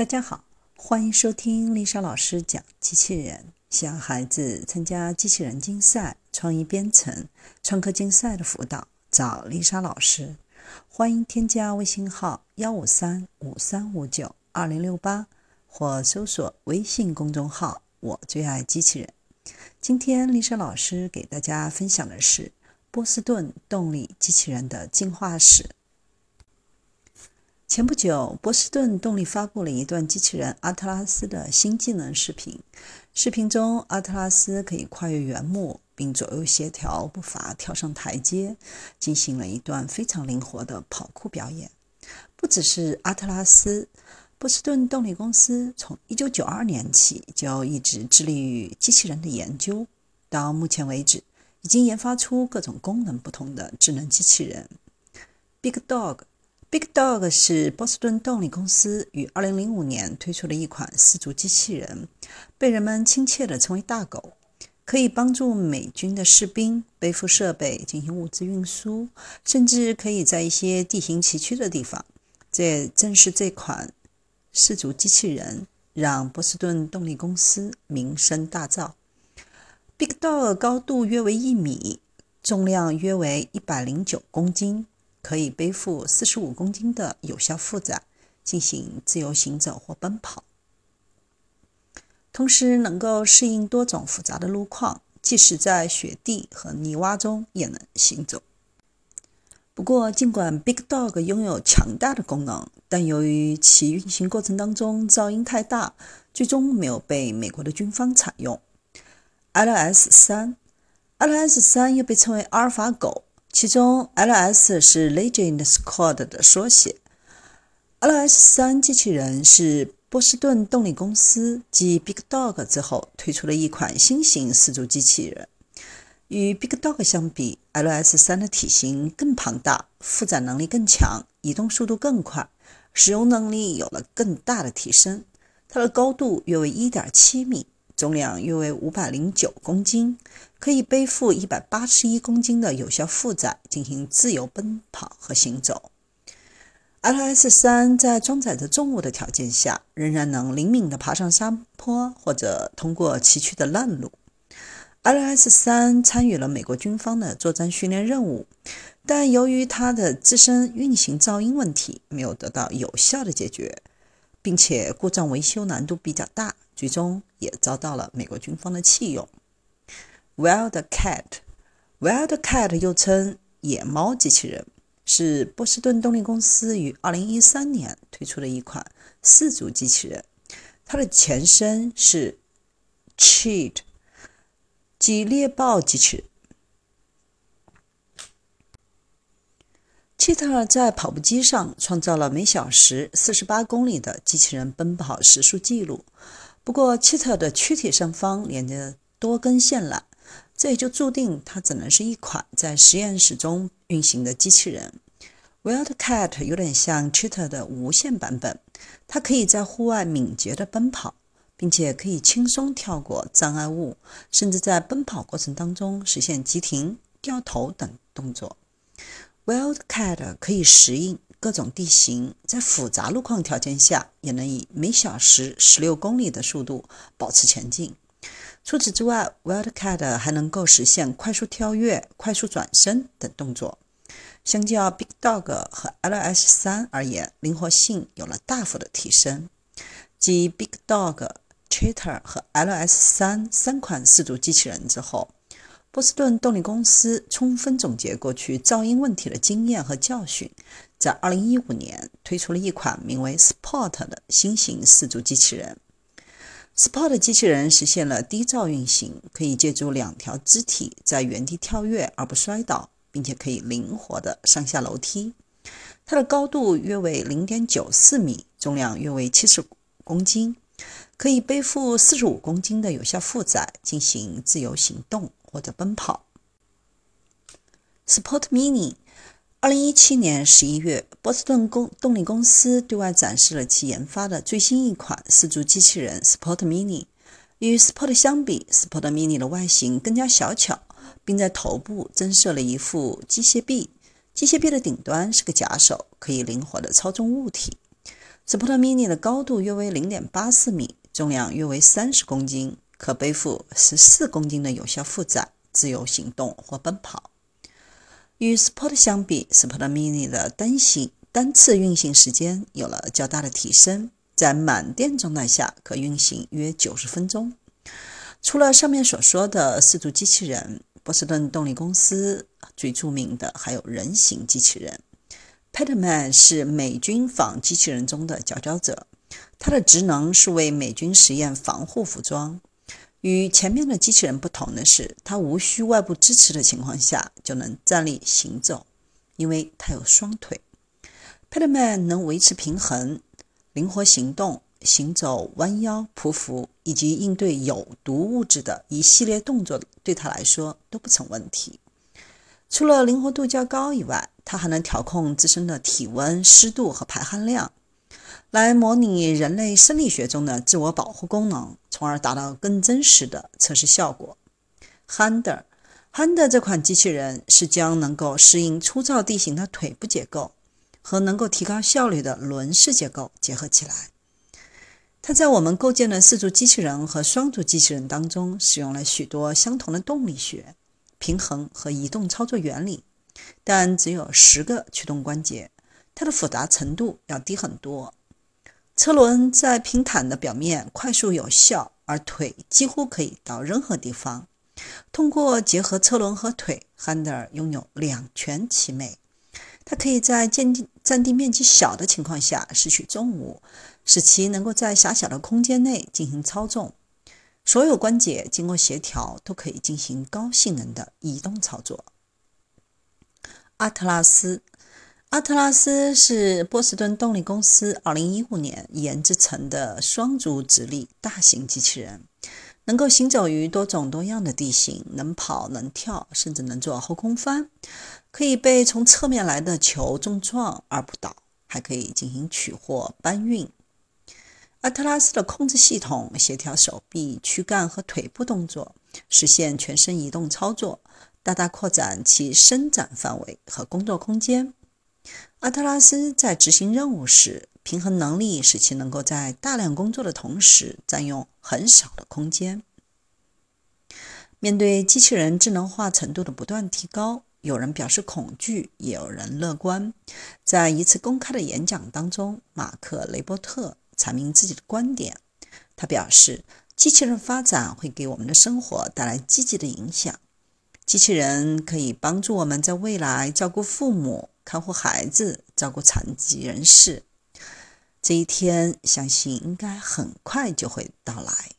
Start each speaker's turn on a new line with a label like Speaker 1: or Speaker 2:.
Speaker 1: 大家好，欢迎收听丽莎老师讲机器人。想孩子参加机器人竞赛、创意编程、创客竞赛的辅导，找丽莎老师。欢迎添加微信号幺五三五三五九二零六八，或搜索微信公众号“我最爱机器人”。今天丽莎老师给大家分享的是波士顿动力机器人的进化史。前不久，波士顿动力发布了一段机器人阿特拉斯的新技能视频。视频中，阿特拉斯可以跨越原木，并左右协调步伐跳上台阶，进行了一段非常灵活的跑酷表演。不只是阿特拉斯，波士顿动力公司从1992年起就一直致力于机器人的研究。到目前为止，已经研发出各种功能不同的智能机器人。Big Dog。Big Dog 是波士顿动力公司于2005年推出的一款四足机器人，被人们亲切地称为“大狗”，可以帮助美军的士兵背负设备进行物资运输，甚至可以在一些地形崎岖的地方。这正是这款四足机器人让波士顿动力公司名声大噪。Big Dog 高度约为一米，重量约为一百零九公斤。可以背负四十五公斤的有效负载进行自由行走或奔跑，同时能够适应多种复杂的路况，即使在雪地和泥洼中也能行走。不过，尽管 Big Dog 拥有强大的功能，但由于其运行过程当中噪音太大，最终没有被美国的军方采用。LS 三，LS 三又被称为阿尔法狗。其中，LS 是 Legend Squad 的缩写。LS 三机器人是波士顿动力公司继 Big Dog 之后推出的一款新型四足机器人。与 Big Dog 相比，LS 三的体型更庞大，负载能力更强，移动速度更快，使用能力有了更大的提升。它的高度约为1.7米。重量约为五百零九公斤，可以背负一百八十一公斤的有效负载进行自由奔跑和行走。LS 三在装载着重物的条件下，仍然能灵敏地爬上山坡或者通过崎岖的烂路。LS 三参与了美国军方的作战训练任务，但由于它的自身运行噪音问题没有得到有效的解决，并且故障维修难度比较大。最终也遭到了美国军方的弃用。Wildcat，Wildcat 又称野猫机器人，是波士顿动力公司于2013年推出的一款四足机器人。它的前身是 Cheat，即猎豹机器人。Cheat 在跑步机上创造了每小时48公里的机器人奔跑时速记录。不过，切特的躯体上方连着多根线缆，这也就注定它只能是一款在实验室中运行的机器人。Wildcat 有点像 Cheetah 的无线版本，它可以在户外敏捷地奔跑，并且可以轻松跳过障碍物，甚至在奔跑过程当中实现急停、掉头等动作。Wildcat 可以适应。各种地形在复杂路况条件下，也能以每小时十六公里的速度保持前进。除此之外，Wildcat 还能够实现快速跳跃、快速转身等动作。相较 Big Dog 和 LS 三而言，灵活性有了大幅的提升。继 Big Dog、Cheetah 和 LS 三三款四足机器人之后，波士顿动力公司充分总结过去噪音问题的经验和教训，在2015年推出了一款名为 Sport 的新型四足机器人。Sport 机器人实现了低噪运行，可以借助两条肢体在原地跳跃而不摔倒，并且可以灵活地上下楼梯。它的高度约为0.94米，重量约为75公斤，可以背负45公斤的有效负载进行自由行动。或者奔跑。Sport Mini，二零一七年十一月，波士顿公动力公司对外展示了其研发的最新一款四足机器人 Sport Mini。与 Sport 相比，Sport Mini 的外形更加小巧，并在头部增设了一副机械臂。机械臂的顶端是个假手，可以灵活地操纵物体。Sport Mini 的高度约为零点八四米，重量约为三十公斤，可背负十四公斤的有效负载，自由行动或奔跑。与 Sport 相比，Sport Mini 的单行单次运行时间有了较大的提升，在满电状态下可运行约九十分钟。除了上面所说的四足机器人，波士顿动力公司最著名的还有人形机器人。Petman 是美军仿机器人中的佼佼者，它的职能是为美军实验防护服装。与前面的机器人不同的是，它无需外部支持的情况下就能站立行走，因为它有双腿。Petman 能维持平衡、灵活行动、行走、弯腰、匍匐以及应对有毒物质的一系列动作，对它来说都不成问题。除了灵活度较高以外，它还能调控自身的体温、湿度和排汗量，来模拟人类生理学中的自我保护功能，从而达到更真实的测试效果。Hander，Hander 这款机器人是将能够适应粗糙地形的腿部结构和能够提高效率的轮式结构结合起来。它在我们构建的四足机器人和双足机器人当中，使用了许多相同的动力学。平衡和移动操作原理，但只有十个驱动关节，它的复杂程度要低很多。车轮在平坦的表面快速有效，而腿几乎可以到任何地方。通过结合车轮和腿，Hander 拥有两全其美。它可以在占地占地面积小的情况下拾取重物，使其能够在狭小的空间内进行操纵。所有关节经过协调，都可以进行高性能的移动操作。阿特拉斯，阿特拉斯是波士顿动力公司2015年研制成的双足直立大型机器人，能够行走于多种多样的地形，能跑能跳，甚至能做后空翻，可以被从侧面来的球重撞而不倒，还可以进行取货搬运。阿特拉斯的控制系统协调手臂、躯干和腿部动作，实现全身移动操作，大大扩展其伸展范围和工作空间。阿特拉斯在执行任务时，平衡能力使其能够在大量工作的同时占用很少的空间。面对机器人智能化程度的不断提高，有人表示恐惧，也有人乐观。在一次公开的演讲当中，马克·雷伯特。阐明自己的观点，他表示，机器人发展会给我们的生活带来积极的影响。机器人可以帮助我们在未来照顾父母、看护孩子、照顾残疾人士。这一天，相信应该很快就会到来。